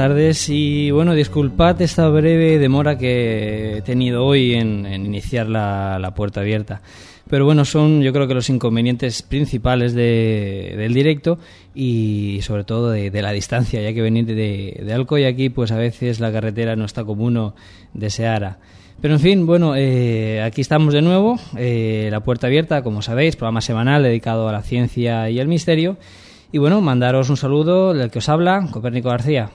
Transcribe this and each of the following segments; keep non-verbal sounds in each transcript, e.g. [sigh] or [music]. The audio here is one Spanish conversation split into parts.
tardes y bueno, disculpad esta breve demora que he tenido hoy en, iniciar la, puerta abierta. Pero bueno, son yo creo que los inconvenientes principales del directo y sobre todo de, la distancia, ya que venir de, de Alcoy aquí, pues a veces la carretera no está como uno deseara. Pero en fin, bueno, eh, aquí estamos de nuevo, eh, La Puerta Abierta, como sabéis, programa semanal dedicado a la ciencia y el misterio. Y bueno, mandaros un saludo del que os habla, Copérnico García.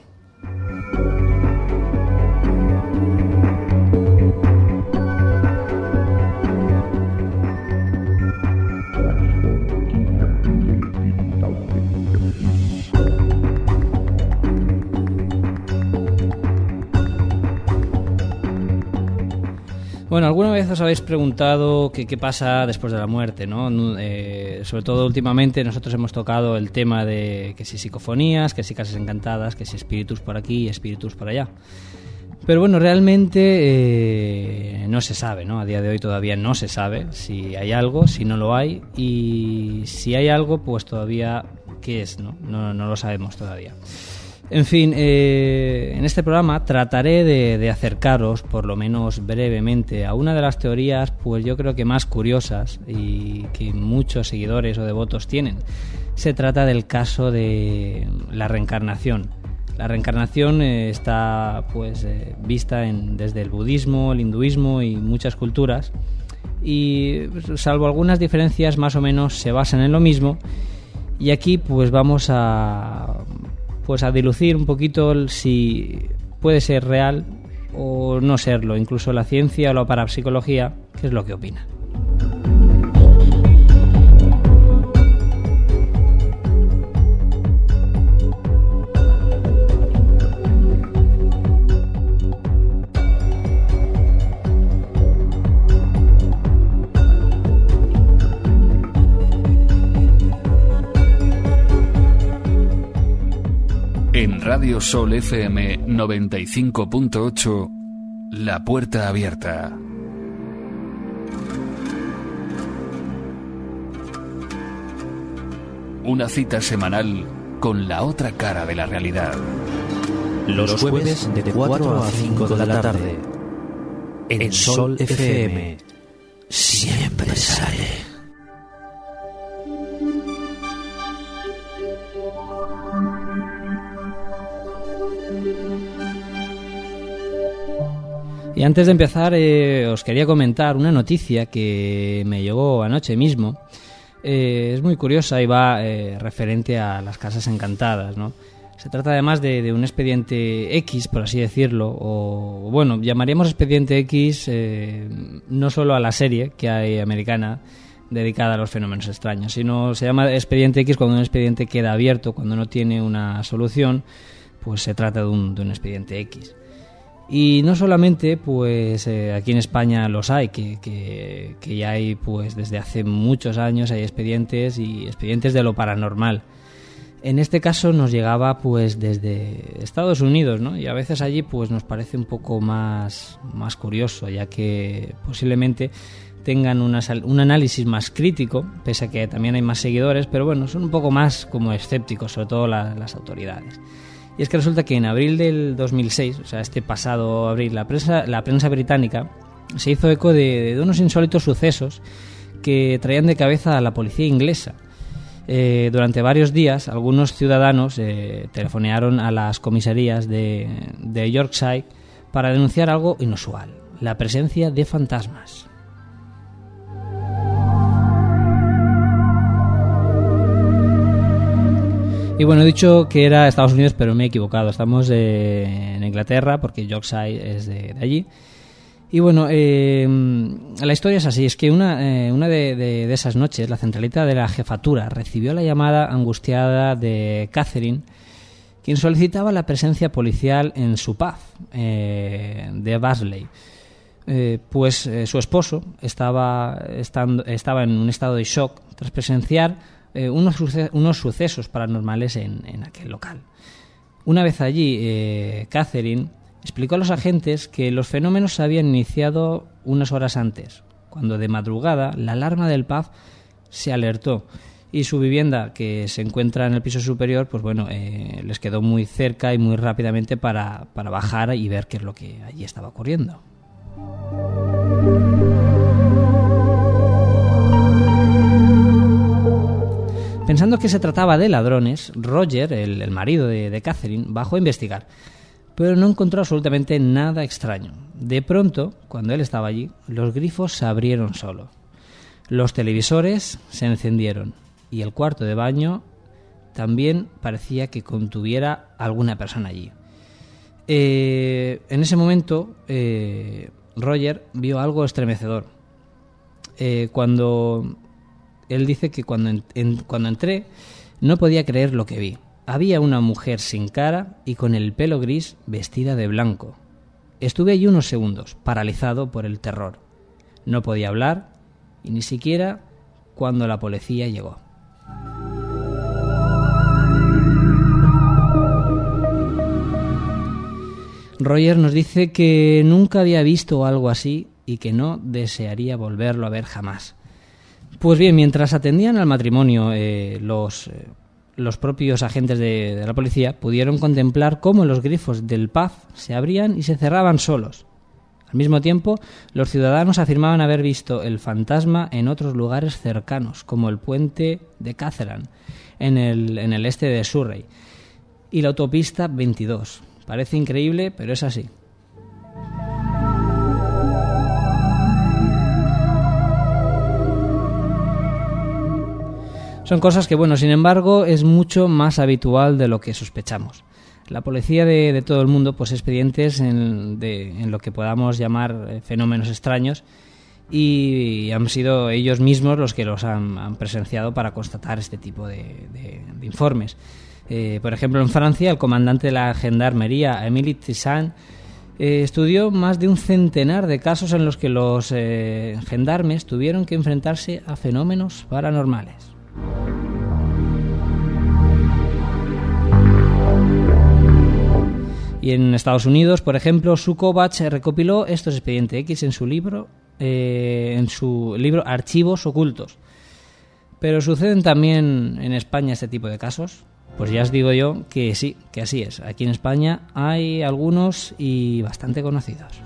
Bueno, ¿alguna vez os habéis preguntado qué, pasa después de la muerte? ¿no? Eh, sobre todo últimamente nosotros hemos tocado el tema de que si psicofonías, que si casas encantadas, que si espíritus por aquí y espíritus por allá. Pero bueno, realmente eh, no se sabe, ¿no? A día de hoy todavía no se sabe si hay algo, si no lo hay, y si hay algo, pues todavía, ¿qué es? No, no, no lo sabemos todavía. En fin, eh, en este programa trataré de, acercaros, por lo menos brevemente, a una de las teorías, pues yo creo que más curiosas y que muchos seguidores o devotos tienen. Se trata del caso de la reencarnación. La reencarnación eh, está pues eh, vista desde el budismo, el hinduismo y muchas culturas y salvo algunas diferencias más o menos se basan en lo mismo y aquí pues vamos a pues a dilucir un poquito si puede ser real o no serlo, incluso la ciencia o la parapsicología, qué es lo que opina. Radio Sol FM 95.8, La Puerta Abierta. Una cita semanal con la otra cara de la realidad. Los jueves de 4 a 5 de la tarde. En Sol FM. Siempre sale. Y antes de empezar, eh, os quería comentar una noticia que me llegó anoche mismo. Eh, es muy curiosa y va eh, referente a las casas encantadas, ¿no? Se trata además de, un expediente X, por así decirlo, o bueno, llamaríamos expediente X no solo a la serie que hay americana dedicada a los fenómenos extraños, sino se llama expediente X cuando un expediente queda abierto, cuando no tiene una solución, pues se trata de un, de un expediente X. Y no solamente, pues eh, aquí en España los hay, que, ya hay, pues desde hace muchos años hay expedientes y expedientes de lo paranormal. En este caso nos llegaba pues desde Estados Unidos, ¿no? Y a veces allí pues nos parece un poco más, más curioso, ya que posiblemente tengan un análisis más crítico, pese a que también hay más seguidores, pero bueno, son un poco más como escépticos, sobre todo las autoridades. Y es que resulta que en abril del 2006, o sea, este pasado abril, la prensa, la prensa británica se hizo eco de, unos insólitos sucesos que traían de cabeza a la policía inglesa. Eh, durante varios días, algunos ciudadanos eh, telefonearon a las comisarías de, de Yorkshire para denunciar algo inusual, la presencia de fantasmas. Y bueno, he dicho que era Estados Unidos, pero me he equivocado. Estamos en Inglaterra, porque Yorkshire es de, allí. Y bueno, eh, la historia es así, es que una, eh, una de, esas noches, la centralita de la jefatura recibió la llamada angustiada de Catherine, quien solicitaba la presencia policial en su paz, eh, de Basley. pues su esposo estaba, estando, estaba en un estado de shock tras presenciar eh, unos, unos, sucesos paranormales en, aquel local. Una vez allí, eh, Catherine explicó a los agentes que los fenómenos se habían iniciado unas horas antes, cuando de madrugada la alarma del pub se alertó y su vivienda que se encuentra en el piso superior, pues bueno, eh, les quedó muy cerca y muy rápidamente para, para bajar y ver qué es lo que allí estaba ocurriendo. Pensando que se trataba de ladrones, Roger, el, marido de, Catherine, bajó a investigar, pero no encontró absolutamente nada extraño. De pronto, cuando él estaba allí, los grifos se abrieron solo. Los televisores se encendieron y el cuarto de baño también parecía que contuviera alguna persona allí. Eh, en ese momento, eh, Roger vio algo estremecedor. Eh, cuando él dice que cuando, entré no podía creer lo que vi. Había una mujer sin cara y con el pelo gris vestida de blanco. Estuve allí unos segundos, paralizado por el terror. No podía hablar y ni siquiera cuando la policía llegó. Roger nos dice que nunca había visto algo así y que no desearía volverlo a ver jamás. Pues bien, mientras atendían al matrimonio, eh, los, eh, los, propios agentes de, la policía pudieron contemplar cómo los grifos del pub se abrían y se cerraban solos. Al mismo tiempo, los ciudadanos afirmaban haber visto el fantasma en otros lugares cercanos, como el puente de Catherine, en el, en el este de Surrey, y la autopista 22. Parece increíble, pero es así. Son cosas que, bueno, sin embargo, es mucho más habitual de lo que sospechamos. La policía de, todo el mundo pues expedientes en, lo que podamos llamar eh, fenómenos extraños y han sido ellos mismos los que los han, presenciado para constatar este tipo de, informes. Eh, por ejemplo, en Francia, el comandante de la gendarmería, Émile Tissan, eh, estudió más de un centenar de casos en los que los gendarmes tuvieron que enfrentarse a fenómenos paranormales. Y en Estados Unidos, por ejemplo, Sukovach recopiló estos expedientes X en su libro, eh, en su libro Archivos Ocultos. Pero suceden también en España este tipo de casos. Pues ya os digo yo que sí, que así es. Aquí en España hay algunos y bastante conocidos.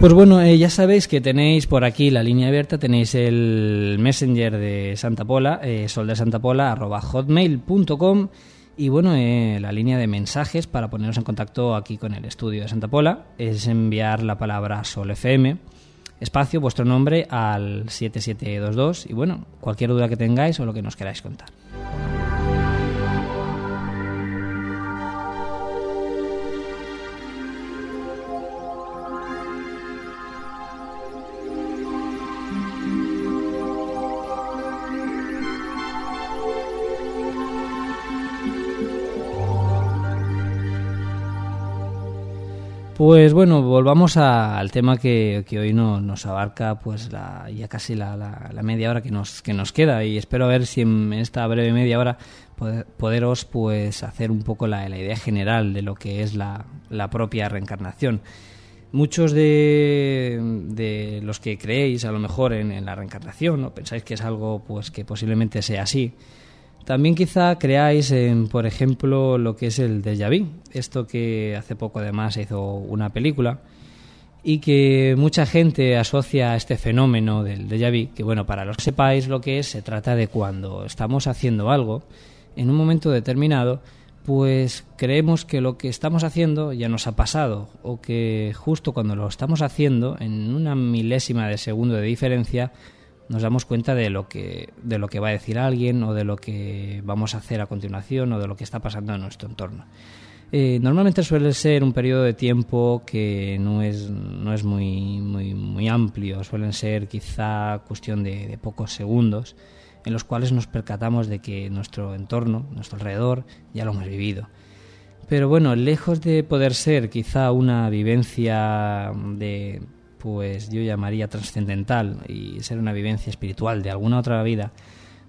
Pues bueno, eh, ya sabéis que tenéis por aquí la línea abierta, tenéis el messenger de Santa Pola, eh, soldesantapola, arroba hotmail.com y bueno, eh, la línea de mensajes para poneros en contacto aquí con el estudio de Santa Pola es enviar la palabra Sol FM, espacio, vuestro nombre al 7722 y bueno, cualquier duda que tengáis o lo que nos queráis contar. Pues bueno, volvamos a, al tema que, que hoy no, nos abarca pues la, ya casi la, la, la, media hora que nos, que nos queda y espero ver si en esta breve media hora poder, poderos pues hacer un poco la, idea general de lo que es la, propia reencarnación. Muchos de, de, los que creéis a lo mejor en, la reencarnación o pensáis que es algo pues que posiblemente sea así, también quizá creáis en, por ejemplo, lo que es el déjà vu, esto que hace poco además hizo una película y que mucha gente asocia a este fenómeno del déjà vu, que bueno, para los que sepáis lo que es, se trata de cuando estamos haciendo algo en un momento determinado, pues creemos que lo que estamos haciendo ya nos ha pasado o que justo cuando lo estamos haciendo, en una milésima de segundo de diferencia, nos damos cuenta de lo que de lo que va a decir alguien o de lo que vamos a hacer a continuación o de lo que está pasando en nuestro entorno. Eh, normalmente suele ser un periodo de tiempo que no es, no es muy, muy, amplio, suelen ser quizá cuestión de, de pocos segundos en los cuales nos percatamos de que nuestro entorno, nuestro alrededor, ya lo hemos vivido. Pero bueno, lejos de poder ser quizá una vivencia de pues yo llamaría trascendental y ser una vivencia espiritual de alguna otra vida,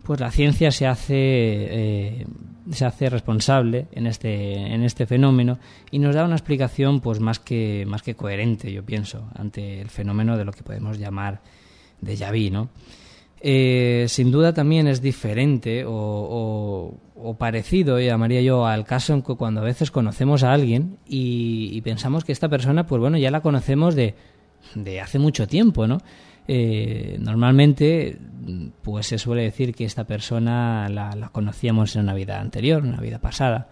pues la ciencia se hace eh, se hace responsable en este en este fenómeno y nos da una explicación pues más que más que coherente yo pienso ante el fenómeno de lo que podemos llamar de vu no eh, sin duda también es diferente o, parecido llamaría yo al caso cuando a veces conocemos a alguien y, y pensamos que esta persona pues bueno ya la conocemos de de hace mucho tiempo no eh, normalmente pues se suele decir que esta persona la, conocíamos en una vida anterior, en una vida pasada.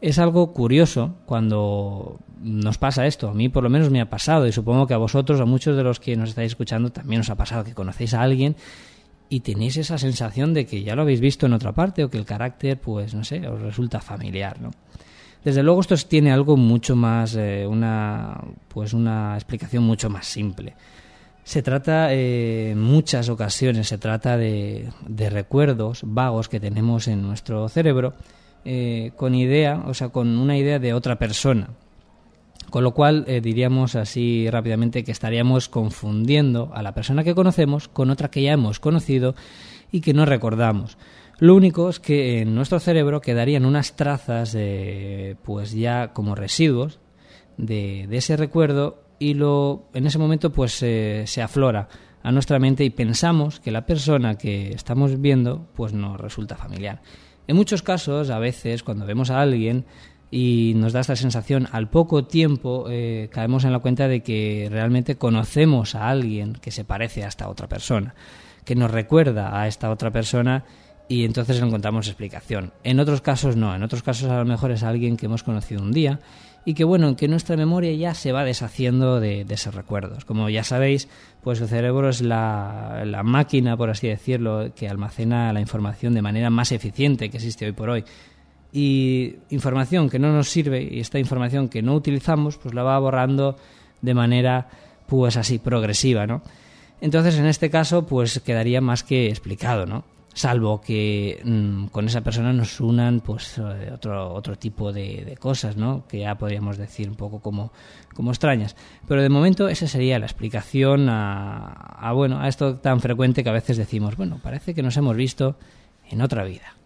Es algo curioso cuando nos pasa esto. A mí por lo menos me ha pasado y supongo que a vosotros, a muchos de los que nos estáis escuchando, también os ha pasado que conocéis a alguien y tenéis esa sensación de que ya lo habéis visto en otra parte o que el carácter, pues no sé, os resulta familiar, ¿no? Desde luego esto tiene algo mucho más, eh, una, pues una explicación mucho más simple. Se trata, eh, en muchas ocasiones, se trata de, recuerdos vagos que tenemos en nuestro cerebro eh, con idea, o sea, con una idea de otra persona. Con lo cual diríamos así rápidamente que estaríamos confundiendo a la persona que conocemos con otra que ya hemos conocido y que no recordamos. Lo único es que en nuestro cerebro quedarían unas trazas de, pues ya como residuos de, de ese recuerdo y lo, en ese momento pues se aflora a nuestra mente y pensamos que la persona que estamos viendo pues nos resulta familiar. En muchos casos, a veces, cuando vemos a alguien y nos da esta sensación, al poco tiempo eh, caemos en la cuenta de que realmente conocemos a alguien que se parece a esta otra persona, que nos recuerda a esta otra persona y entonces encontramos explicación. En otros casos no, en otros casos a lo mejor es alguien que hemos conocido un día y que bueno, que nuestra memoria ya se va deshaciendo de, esos recuerdos. Como ya sabéis, pues el cerebro es la, la, máquina, por así decirlo, que almacena la información de manera más eficiente que existe hoy por hoy. Y información que no nos sirve y esta información que no utilizamos, pues la va borrando de manera pues así progresiva, ¿no? Entonces, en este caso, pues quedaría más que explicado, ¿no? Salvo que mm, con esa persona nos unan pues eh, otro, otro tipo de, cosas, ¿no? que ya podríamos decir un poco como, como extrañas. Pero de momento esa sería la explicación a, a, bueno, a esto tan frecuente que a veces decimos, bueno, parece que nos hemos visto en otra vida.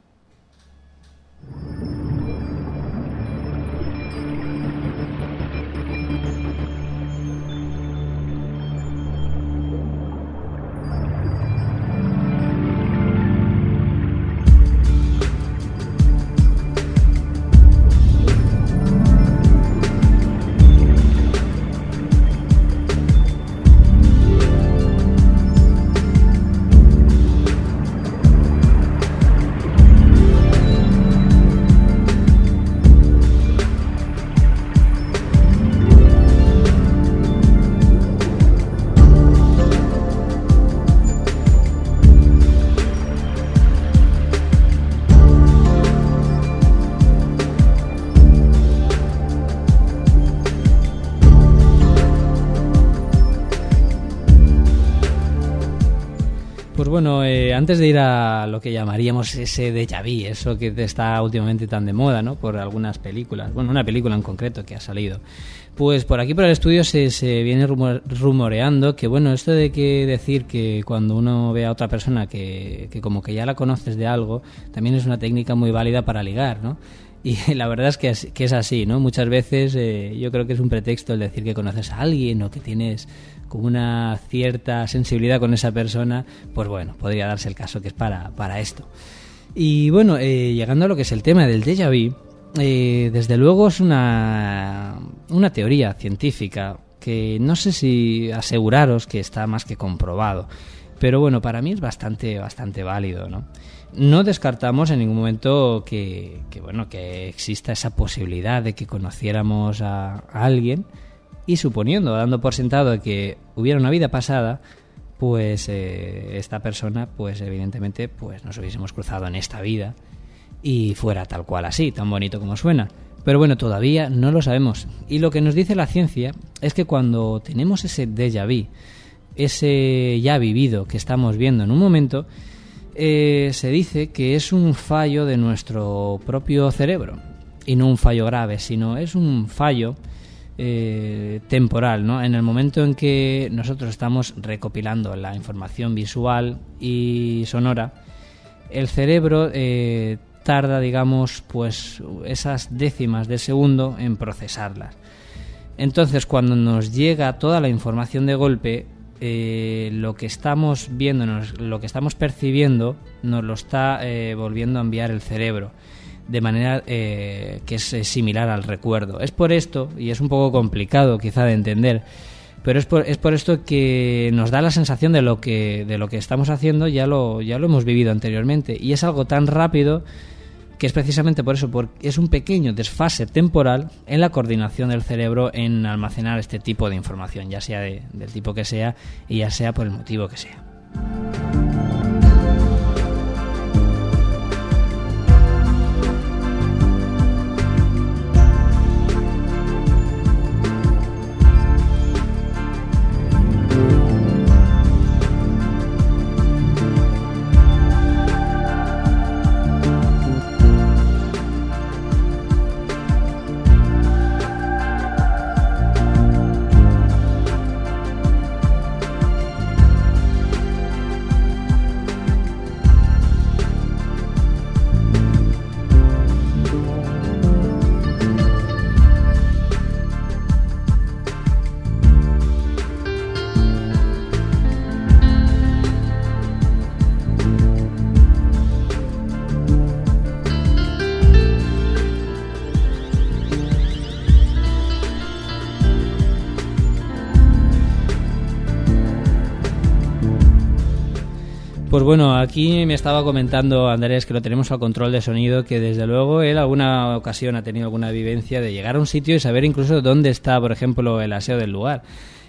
Bueno, eh, antes de ir a lo que llamaríamos ese déjà vu, eso que está últimamente tan de moda, ¿no? Por algunas películas, bueno, una película en concreto que ha salido. Pues por aquí por el estudio se, se viene rumoreando que, bueno, esto de que decir que cuando uno ve a otra persona que, que como que ya la conoces de algo, también es una técnica muy válida para ligar, ¿no? [laughs] Y la verdad es que es, que es así, ¿no? Muchas veces eh, yo creo que es un pretexto el decir que conoces a alguien o que tienes como una cierta sensibilidad con esa persona, pues bueno, podría darse el caso que es para, para esto. Y bueno, eh, llegando a lo que es el tema del déjà vu, eh, desde luego es una, una teoría científica que no sé si aseguraros que está más que comprobado, pero bueno, para mí es bastante, bastante válido, ¿no? No descartamos en ningún momento que bueno, que exista esa posibilidad de que conociéramos a alguien y suponiendo, dando por sentado que hubiera una vida pasada, pues eh, esta persona, pues evidentemente, pues nos hubiésemos cruzado en esta vida y fuera tal cual así, tan bonito como suena. Pero bueno, todavía no lo sabemos. Y lo que nos dice la ciencia es que cuando tenemos ese déjà vu, ese ya vivido que estamos viendo en un momento, eh, se dice que es un fallo de nuestro propio cerebro. Y no un fallo grave, sino es un fallo eh, temporal, ¿no? En el momento en que nosotros estamos recopilando la información visual y sonora, el cerebro eh, tarda, digamos, pues esas décimas de segundo en procesarlas. Entonces, cuando nos llega toda la información de golpe, eh, lo que estamos viendo, lo que estamos percibiendo, nos lo está volviendo a enviar el cerebro de manera que es similar al recuerdo. Es por esto, y es un poco complicado quizá de entender, pero es por, es por esto que nos da la sensación de lo que, de lo que estamos haciendo ya lo, ya lo hemos vivido anteriormente y es algo tan rápido que es precisamente por eso, porque es un pequeño desfase temporal en la coordinación del cerebro en almacenar este tipo de información, ya sea del tipo que sea y ya sea por el motivo que sea. Aquí me estaba comentando Andrés que lo tenemos al control de sonido, que desde luego él alguna ocasión ha tenido alguna vivencia de llegar a un sitio y saber incluso dónde está, por ejemplo, el aseo del lugar.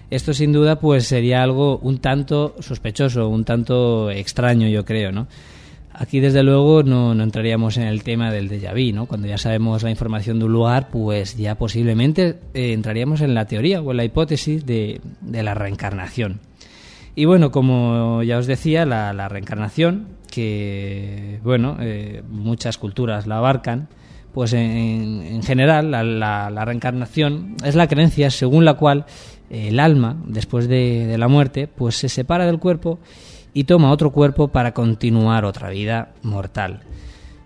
Esto sin duda pues sería algo un tanto sospechoso, un tanto extraño yo creo, ¿no? Aquí desde luego no, entraríamos en el tema del déjà vu, ¿no? Cuando ya sabemos la información de un lugar, pues ya posiblemente eh, entraríamos en la teoría o en la hipótesis de, de la reencarnación. Y bueno, como ya os decía, la, reencarnación, que bueno, eh, muchas culturas la abarcan, pues en, general la, reencarnación es la creencia según la cual el alma, después de, la muerte, pues se separa del cuerpo y toma otro cuerpo para continuar otra vida mortal.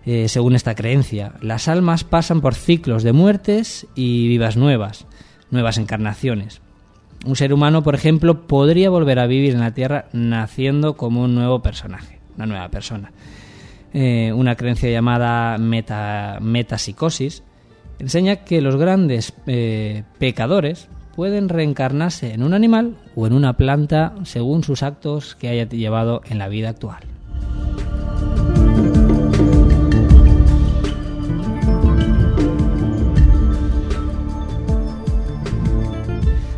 Eh, según esta creencia, las almas pasan por ciclos de muertes y vivas nuevas, nuevas encarnaciones un ser humano, por ejemplo, podría volver a vivir en la Tierra naciendo como un nuevo personaje, una nueva persona. Eh, una creencia llamada meta, metapsicosis enseña que los grandes eh, pecadores pueden reencarnarse en un animal o en una planta según sus actos que haya llevado en la vida actual.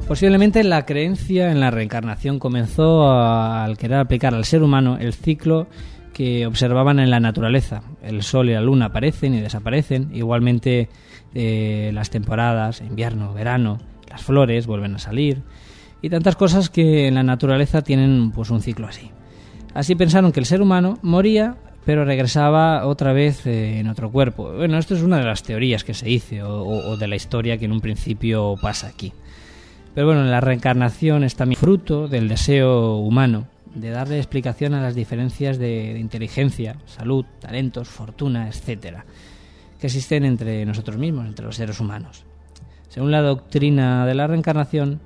Posiblemente la creencia en la reencarnación comenzó al querer aplicar al ser humano el ciclo que observaban en la naturaleza. El sol y la luna aparecen y desaparecen, igualmente eh, las temporadas, invierno, verano, las flores vuelven a salir y tantas cosas que en la naturaleza tienen pues un ciclo así. Así pensaron que el ser humano moría pero regresaba otra vez eh, en otro cuerpo. Bueno, esto es una de las teorías que se dice o de la historia que en un principio pasa aquí. Pero bueno, la reencarnación es también fruto del deseo humano de darle explicación a las diferencias de, inteligencia, salud, talentos, fortuna, etcétera, que existen entre nosotros mismos, entre los seres humanos. Según la doctrina de la reencarnación,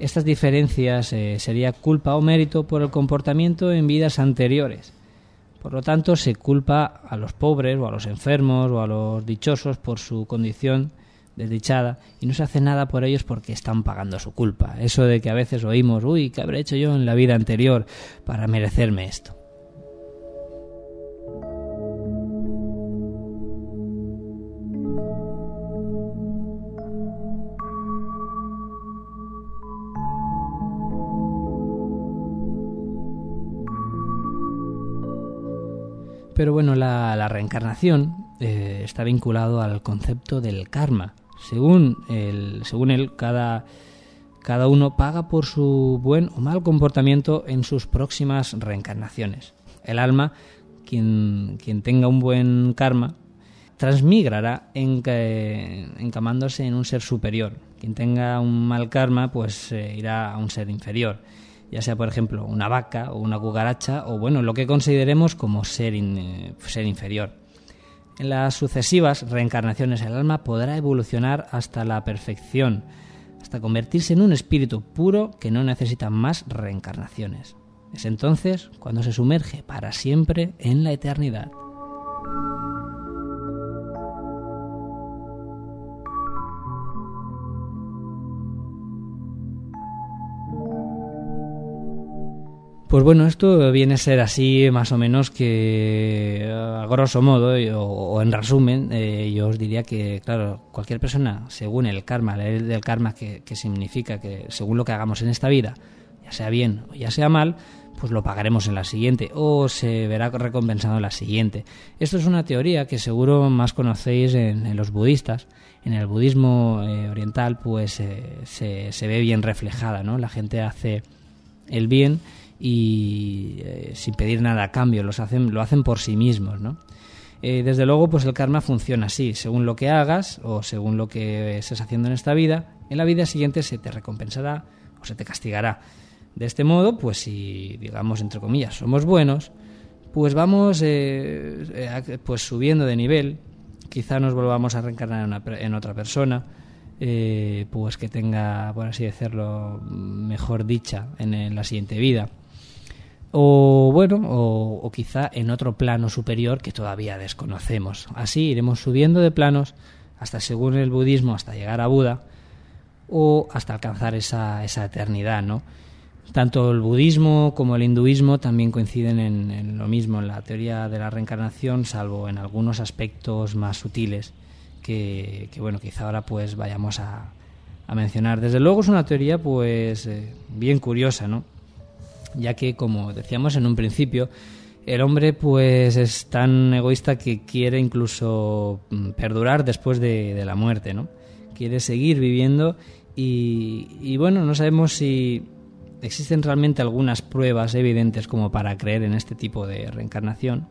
estas diferencias eh, sería culpa o mérito por el comportamiento en vidas anteriores. Por lo tanto, se culpa a los pobres o a los enfermos o a los dichosos por su condición desdichada y no se hace nada por ellos porque están pagando su culpa. Eso de que a veces oímos, uy, ¿qué habré hecho yo en la vida anterior para merecerme esto? Pero bueno, la, reencarnación eh, está vinculado al concepto del karma, según, el, según él, cada, cada uno paga por su buen o mal comportamiento en sus próximas reencarnaciones. El alma, quien, quien tenga un buen karma, transmigrará en, encamándose en un ser superior. Quien tenga un mal karma, pues eh, irá a un ser inferior. ya sea por ejemplo una vaca o una cucaracha o bueno, lo que consideremos como ser, eh, ser inferior. En las sucesivas reencarnaciones el alma podrá evolucionar hasta la perfección, hasta convertirse en un espíritu puro que no necesita más reencarnaciones. Es entonces cuando se sumerge para siempre en la eternidad. Pues bueno, esto viene a ser así más o menos que a grosso modo o, en resumen eh, yo os diría que claro, cualquier persona según el karma, la ley del karma que, significa que según lo que hagamos en esta vida, ya sea bien o ya sea mal, pues lo pagaremos en la siguiente o se verá recompensado en la siguiente. Esto es una teoría que seguro más conocéis en, los budistas. En el budismo eh, oriental pues eh, se, se ve bien reflejada, ¿no? La gente hace el bien y eh, sin pedir nada a cambio, los hacen, lo hacen por sí mismos, ¿no? Eh, desde luego, pues el karma funciona así, según lo que hagas o según lo que estés haciendo en esta vida, en la vida siguiente se te recompensará o se te castigará. De este modo, pues si, digamos, entre comillas, somos buenos, pues vamos eh, pues subiendo de nivel, quizá nos volvamos a reencarnar en otra persona, pues que tenga, por así decirlo, mejor dicha en la siguiente vida o bueno, o, quizá en otro plano superior que todavía desconocemos. Así iremos subiendo de planos hasta, según el budismo, hasta llegar a Buda o hasta alcanzar esa, esa eternidad, ¿no? Tanto el budismo como el hinduismo también coinciden en, lo mismo, en la teoría de la reencarnación, salvo en algunos aspectos más sutiles que, bueno, quizá ahora pues vayamos a, a, mencionar. Desde luego es una teoría pues eh, bien curiosa, ¿no? Ya que, como decíamos en un principio, el hombre pues es tan egoísta que quiere incluso mm, perdurar después de, la muerte, ¿no? Quiere seguir viviendo y, bueno, no sabemos si existen realmente algunas pruebas evidentes como para creer en este tipo de reencarnación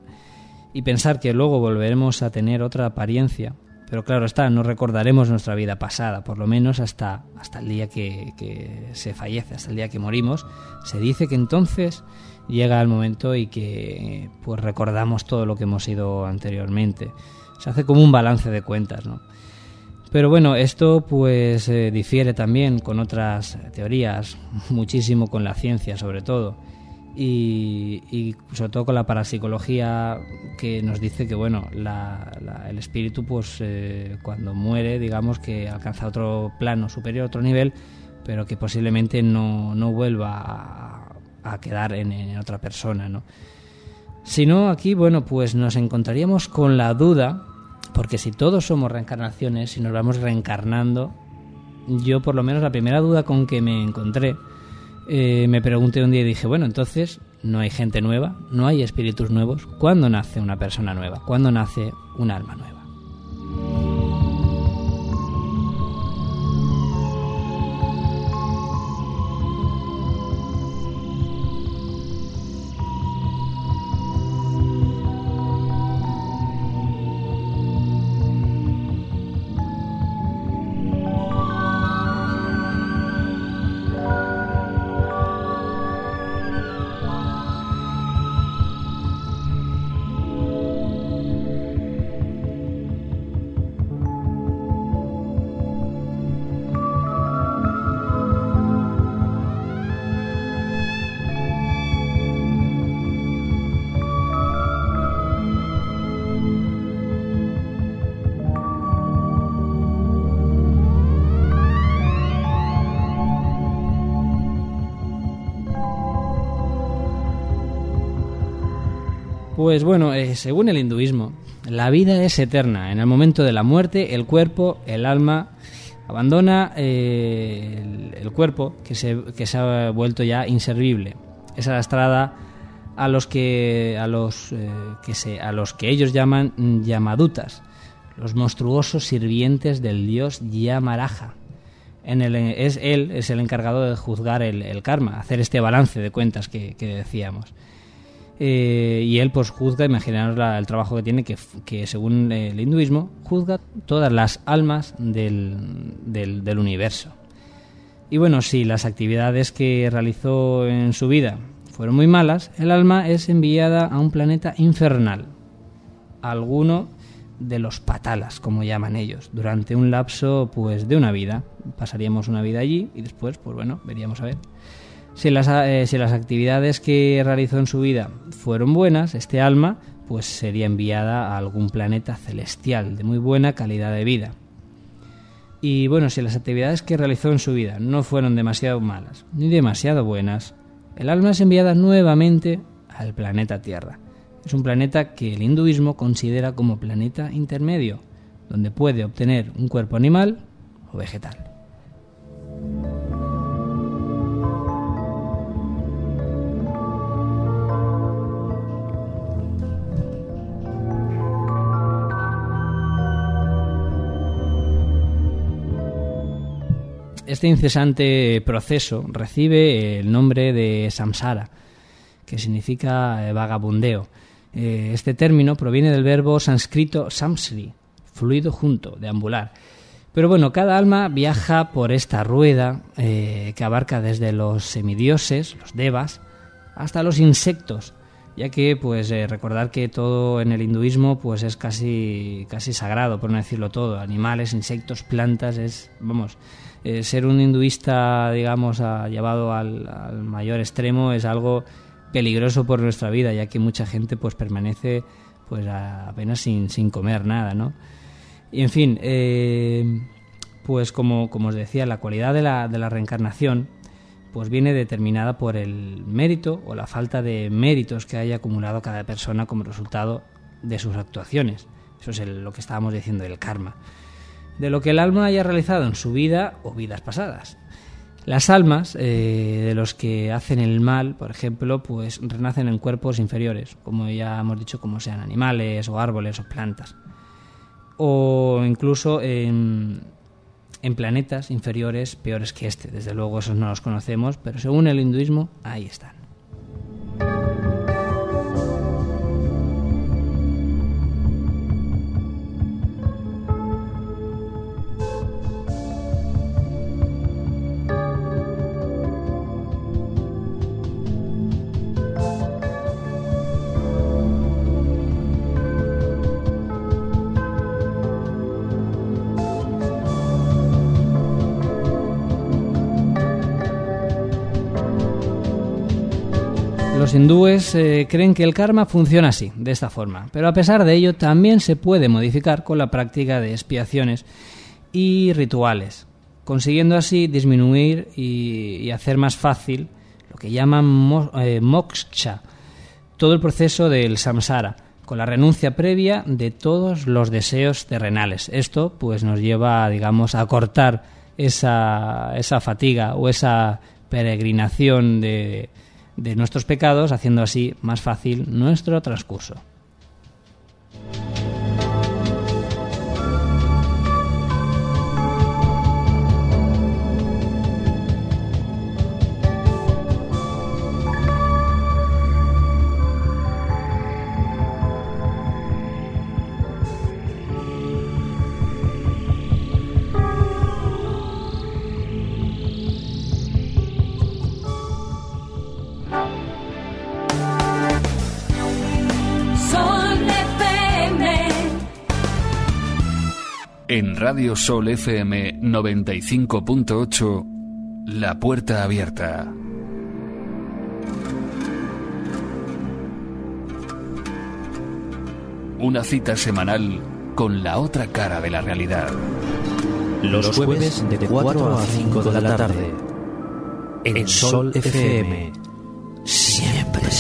y pensar que luego volveremos a tener otra apariencia pero claro está, no recordaremos nuestra vida pasada, por lo menos hasta, hasta el día que, se fallece, hasta el día que morimos. Se dice que entonces llega el momento y que pues recordamos todo lo que hemos sido anteriormente. Se hace como un balance de cuentas, ¿no? Pero bueno, esto pues eh, difiere también con otras teorías, muchísimo con la ciencia sobre todo y, sobre todo con la parapsicología que nos dice que bueno el espíritu pues eh, cuando muere digamos que alcanza otro plano superior otro nivel pero que posiblemente no, no vuelva a, quedar en, otra persona no si no aquí bueno pues nos encontraríamos con la duda porque si todos somos reencarnaciones si nos vamos reencarnando yo por lo menos la primera duda con que me encontré eh, me pregunté un día y dije, bueno, entonces no hay gente nueva, no hay espíritus nuevos. ¿Cuándo nace una persona nueva? ¿Cuándo nace un alma nueva? Pues bueno, eh, según el hinduismo, la vida es eterna. En el momento de la muerte, el cuerpo, el alma, abandona eh, el, cuerpo que se, que se ha vuelto ya inservible. Es arrastrada a los que a los eh, que se a los que ellos llaman yamadutas, los monstruosos sirvientes del dios Yamaraja. En el, es él es el encargado de juzgar el, karma, hacer este balance de cuentas que decíamos. Eh, y él pues juzga, imaginaros el trabajo que tiene, que, que, según el hinduismo, juzga todas las almas del, del, universo. Y bueno, si las actividades que realizó en su vida fueron muy malas, el alma es enviada a un planeta infernal, alguno de los patalas, como llaman ellos, durante un lapso pues de una vida. Pasaríamos una vida allí y después, pues bueno, veríamos a ver. Si las, eh, si las actividades que realizó en su vida fueron buenas, este alma pues sería enviada a algún planeta celestial de muy buena calidad de vida. Y bueno, si las actividades que realizó en su vida no fueron demasiado malas ni demasiado buenas, el alma es enviada nuevamente al planeta Tierra. Es un planeta que el hinduismo considera como planeta intermedio, donde puede obtener un cuerpo animal o vegetal. Este incesante proceso recibe el nombre de samsara, que significa eh, vagabundeo. Eh, este término proviene del verbo sánscrito samsri, fluido junto, deambular. Pero bueno, cada alma viaja por esta rueda eh, que abarca desde los semidioses, los devas, hasta los insectos, ya que pues recordar que todo en el hinduismo pues es casi casi sagrado, por no decirlo todo, animales, insectos, plantas, es vamos, eh, ser un hinduista, digamos, llevado al, mayor extremo es algo peligroso por nuestra vida, ya que mucha gente pues permanece pues apenas sin, sin comer nada, ¿no? Y en fin, eh, pues como, como, os decía, la cualidad de la, de la reencarnación pues viene determinada por el mérito o la falta de méritos que haya acumulado cada persona como resultado de sus actuaciones. Eso es lo que estábamos diciendo, el karma de lo que el alma haya realizado en su vida o vidas pasadas. Las almas eh, de los que hacen el mal, por ejemplo, pues renacen en cuerpos inferiores, como ya hemos dicho, como sean animales o árboles o plantas, o incluso en, en planetas inferiores peores que este. Desde luego esos no los conocemos, pero según el hinduismo, ahí están. Los hindúes eh, creen que el karma funciona así, de esta forma, pero a pesar de ello también se puede modificar con la práctica de expiaciones y rituales, consiguiendo así disminuir y, hacer más fácil lo que llaman eh, moksha, todo el proceso del samsara, con la renuncia previa de todos los deseos terrenales. Esto pues nos lleva, digamos, a cortar esa, esa fatiga o esa peregrinación de, de nuestros pecados, haciendo así más fácil nuestro transcurso. En Radio Sol FM 95.8, La Puerta Abierta. Una cita semanal con la otra cara de la realidad. Los jueves de 4 a 5 de la tarde. En Sol FM. Siempre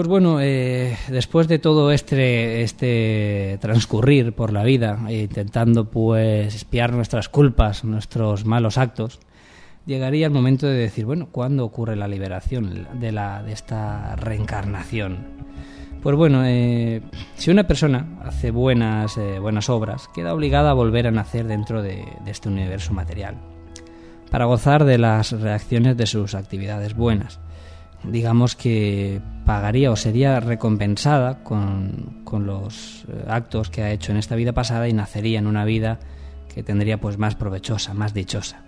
Pues bueno, eh, después de todo este, este transcurrir por la vida, eh, intentando pues espiar nuestras culpas, nuestros malos actos, llegaría el momento de decir, bueno, ¿cuándo ocurre la liberación de, la, de esta reencarnación? Pues bueno, eh, si una persona hace buenas, buenas obras, queda obligada a volver a nacer dentro de este universo material, para gozar de las reacciones de sus actividades buenas digamos que pagaría o sería recompensada con, los eh, actos que ha hecho en esta vida pasada y nacería en una vida que tendría pues más provechosa, más dichosa.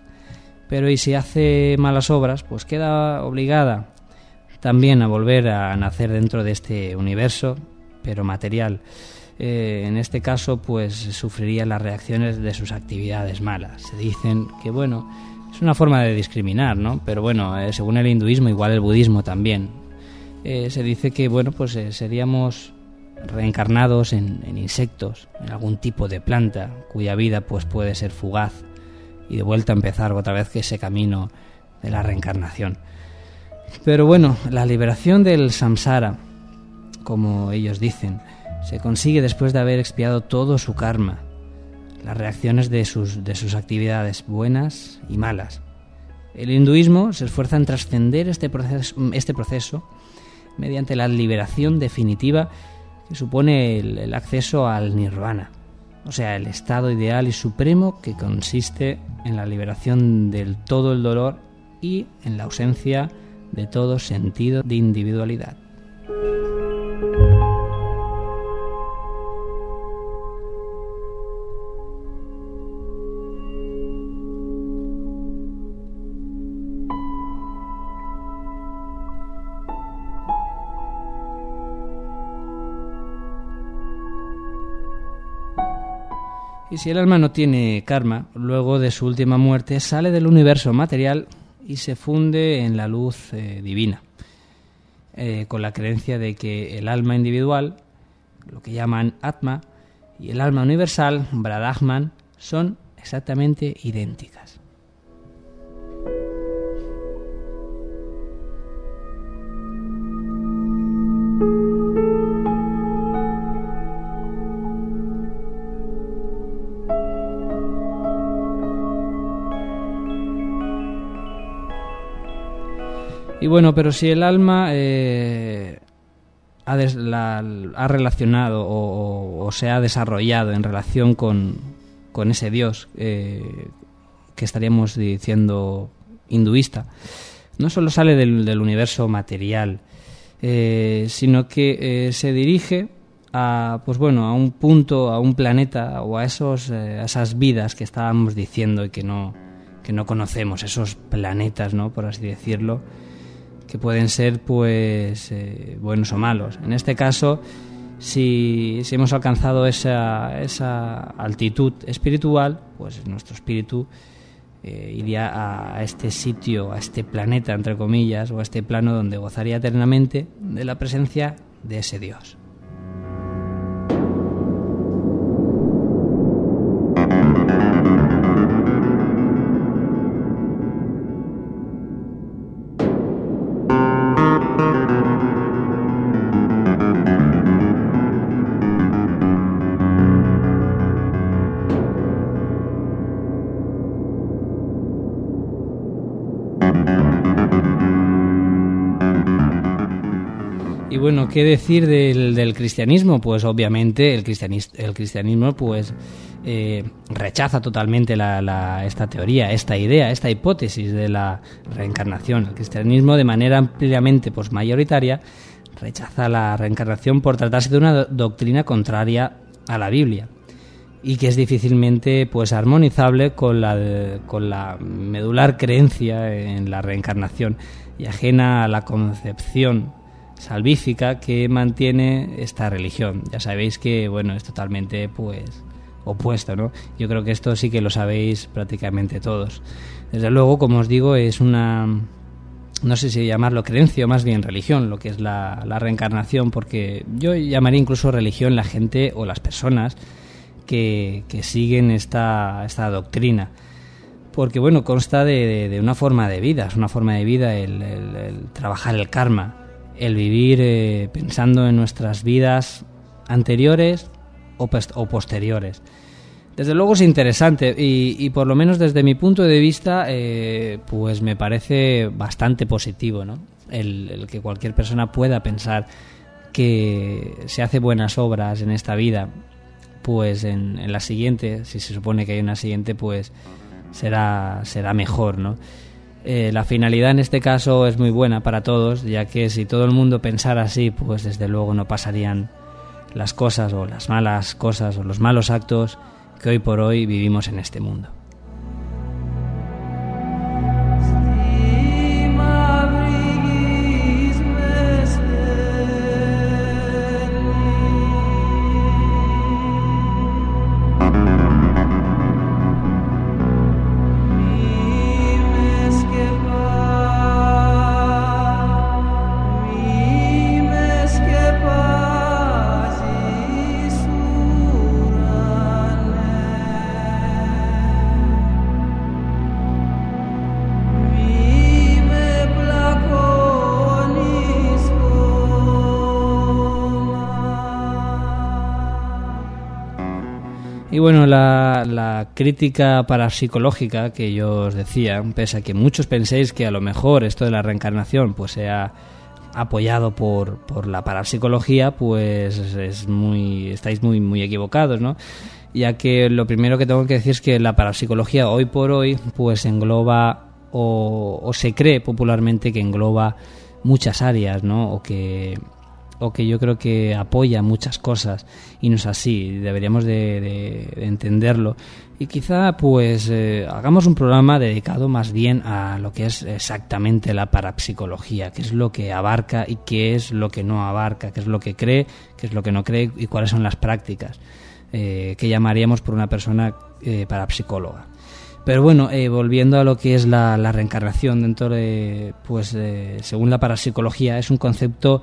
Pero y si hace malas obras, pues queda obligada también a volver a nacer dentro de este universo, pero material. Eh, en este caso, pues sufriría las reacciones de sus actividades malas. Se dicen que, bueno, una forma de discriminar, ¿no? Pero bueno, eh, según el hinduismo, igual el budismo también. Eh, se dice que, bueno, pues eh, seríamos reencarnados en, insectos, en algún tipo de planta, cuya vida pues puede ser fugaz y de vuelta a empezar otra vez que ese camino de la reencarnación. Pero bueno, la liberación del samsara, como ellos dicen, se consigue después de haber expiado todo su karma las reacciones de sus, de sus actividades buenas y malas. El hinduismo se esfuerza en trascender este proceso, este proceso mediante la liberación definitiva que supone el, acceso al nirvana, o sea, el estado ideal y supremo que consiste en la liberación del todo el dolor y en la ausencia de todo sentido de individualidad. Y si el alma no tiene karma, luego de su última muerte sale del universo material y se funde en la luz eh, divina, eh, con la creencia de que el alma individual, lo que llaman Atma, y el alma universal, Brahman, son exactamente idénticas. Y bueno, pero si el alma eh, ha, relacionado o, se ha desarrollado en relación con, ese Dios eh, que estaríamos diciendo hinduista, no solo sale del, universo material, eh, sino que se dirige a pues bueno a un punto a un planeta o a esos a esas vidas que estábamos diciendo y que no que no conocemos esos planetas no por así decirlo que pueden ser pues eh, buenos o malos. En este caso, si, hemos alcanzado esa, esa, altitud espiritual, pues nuestro espíritu eh, iría a este sitio, a este planeta, entre comillas, o a este plano donde gozaría eternamente de la presencia de ese Dios. ¿Qué decir del, cristianismo? Pues obviamente el, el cristianismo pues eh, rechaza totalmente esta teoría, esta idea, esta hipótesis de la reencarnación. El cristianismo de manera ampliamente pues, mayoritaria rechaza la reencarnación por tratarse de una doctrina contraria a la Biblia y que es difícilmente pues armonizable la, con la medular creencia en la reencarnación y ajena a la concepción salvífica que mantiene esta religión. Ya sabéis que, bueno, es totalmente, pues, opuesto, ¿no? Yo creo que esto sí que lo sabéis prácticamente todos. Desde luego, como os digo, es una, no sé si llamarlo creencia o más bien religión, lo que es la, la reencarnación, porque yo llamaría incluso religión la gente o las personas que, que siguen esta, esta doctrina porque bueno, consta de, de, una forma de vida, es una forma de vida el, el, trabajar el karma, el vivir eh, pensando en nuestras vidas anteriores o, posteriores. Desde luego es interesante y, por lo menos desde mi punto de vista eh, pues me parece bastante positivo ¿no? el, que cualquier persona pueda pensar que se hace buenas obras en esta vida pues en, la siguiente si se supone que hay una siguiente pues será será mejor ¿no? Eh, la finalidad en este caso es muy buena para todos ya que si todo el mundo pensara así pues desde luego no pasarían las cosas o las malas cosas o los malos actos que hoy por hoy vivimos en este mundo. Crítica parapsicológica que yo os decía, pese a que muchos penséis que a lo mejor esto de la reencarnación pues sea apoyado por, por la parapsicología, pues es muy, estáis muy, muy equivocados, ¿no? Ya que lo primero que tengo que decir es que la parapsicología hoy por hoy pues engloba o, o se cree popularmente que engloba muchas áreas, ¿no? O que que yo creo que apoya muchas cosas y no es así, deberíamos de, entenderlo. Y quizá pues eh, hagamos un programa dedicado más bien a lo que es exactamente la parapsicología, qué es lo que abarca y qué es lo que no abarca, qué es lo que cree, qué es lo que no cree y cuáles son las prácticas eh, que llamaríamos por una persona eh, parapsicóloga. Pero bueno, volviendo a lo que es la, la reencarnación dentro de, pues, según la parapsicología, es un concepto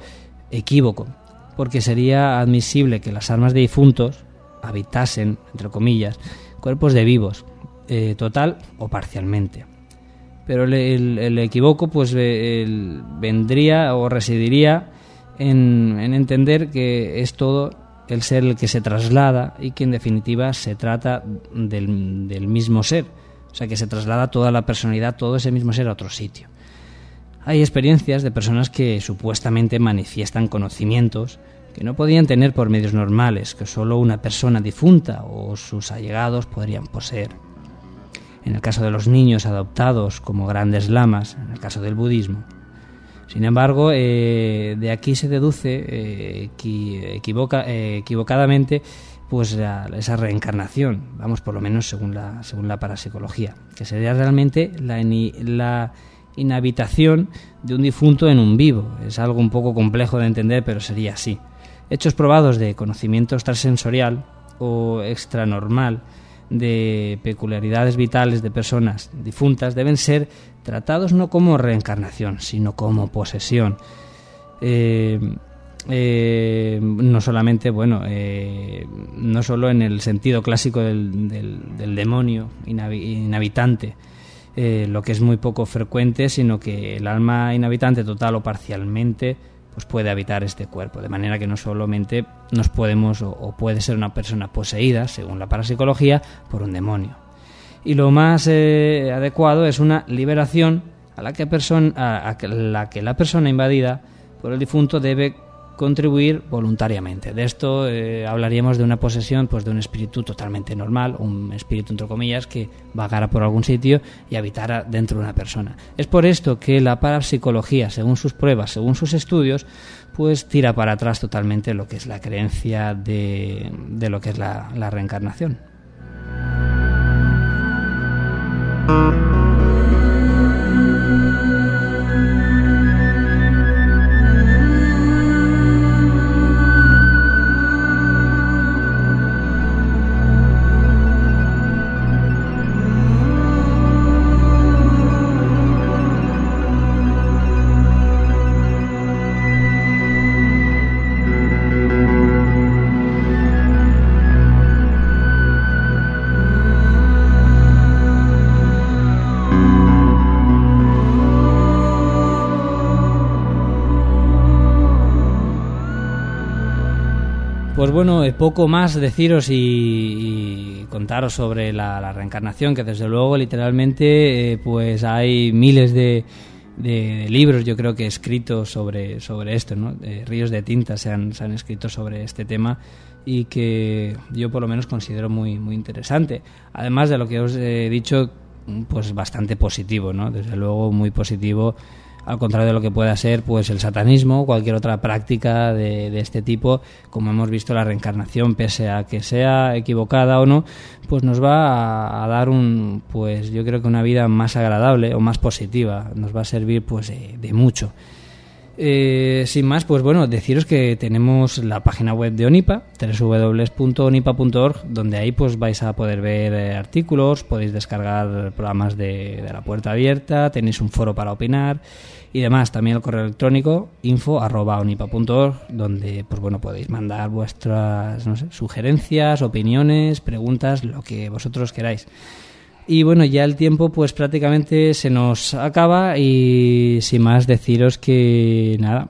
equívoco, porque sería admisible que las almas de difuntos habitasen, entre comillas, cuerpos de vivos, eh, total o parcialmente. Pero el, equivoco pues vendría o residiría en, entender que es todo el ser el que se traslada y que en definitiva se trata del, del mismo ser. O sea, que se traslada toda la personalidad, todo ese mismo ser a otro sitio. Hay experiencias de personas que supuestamente manifiestan conocimientos que no podían tener por medios normales, que solo una persona difunta o sus allegados podrían poseer. En el caso de los niños adoptados como grandes lamas, en el caso del budismo. Sin embargo, eh, de aquí se deduce eh, equivoca, eh, equivocadamente pues esa reencarnación, vamos por lo menos según la, según la parapsicología, que sería realmente la, la inhabitación de un difunto en un vivo. Es algo un poco complejo de entender, pero sería así. Hechos probados de conocimiento extrasensorial o extranormal de peculiaridades vitales de personas difuntas deben ser tratados no como reencarnación, sino como posesión. Eh, eh, no solamente, bueno, eh, no solo en el sentido clásico del, del demonio inhabitante, eh, lo que es muy poco frecuente, sino que el alma inhabitante total o parcialmente pues puede habitar este cuerpo, de manera que no solamente nos podemos o, puede ser una persona poseída, según la parapsicología, por un demonio. Y lo más eh, adecuado es una liberación a la que, a la que la persona invadida por el difunto debe contribuir voluntariamente. De esto eh, hablaríamos de una posesión pues de un espíritu totalmente normal, un espíritu entre comillas que vagara por algún sitio y habitara dentro de una persona. Es por esto que la parapsicología, según sus pruebas, según sus estudios, pues tira para atrás totalmente lo que es la creencia de, lo que es la, la reencarnación. Bueno, poco más deciros y, y contaros sobre la, reencarnación, que desde luego literalmente eh, pues hay miles de, de, de libros, yo creo que escritos sobre, sobre esto, ¿no? Eh, ríos de tinta se han, se han escrito sobre este tema y que yo por lo menos considero muy, muy interesante. Además de lo que os he dicho, pues bastante positivo, ¿no? Desde luego muy positivo al contrario de lo que pueda ser pues el satanismo o cualquier otra práctica de, de, este tipo, como hemos visto la reencarnación, pese a que sea equivocada o no, pues nos va a, a dar un, pues yo creo que una vida más agradable o más positiva, nos va a servir pues de, de mucho. Eh, sin más, pues bueno, deciros que tenemos la página web de Onipa, www.onipa.org, donde ahí pues vais a poder ver eh, artículos, podéis descargar programas de, la puerta abierta, tenéis un foro para opinar y demás. También el correo electrónico info@onipa.org, donde pues bueno podéis mandar vuestras sugerencias, opiniones, preguntas, lo que vosotros queráis. Y bueno, ya el tiempo pues prácticamente se nos acaba y sin más deciros que nada,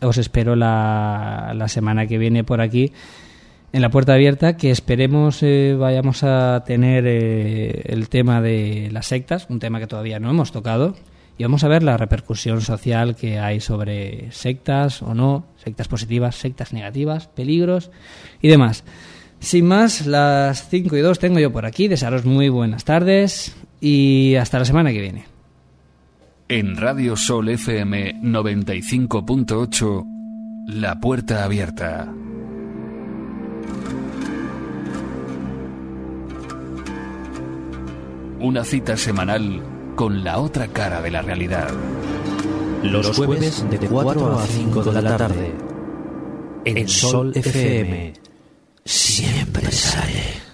os espero la, la semana que viene por aquí en la puerta abierta que esperemos eh, vayamos a tener eh, el tema de las sectas, un tema que todavía no hemos tocado y vamos a ver la repercusión social que hay sobre sectas o no, sectas positivas, sectas negativas, peligros y demás. Sin más, las 5 y 2 tengo yo por aquí. Desearos muy buenas tardes y hasta la semana que viene. En Radio Sol FM 95.8, La Puerta Abierta. Una cita semanal con la otra cara de la realidad. Los jueves de 4 a 5 de la tarde. En Sol FM siempre sale.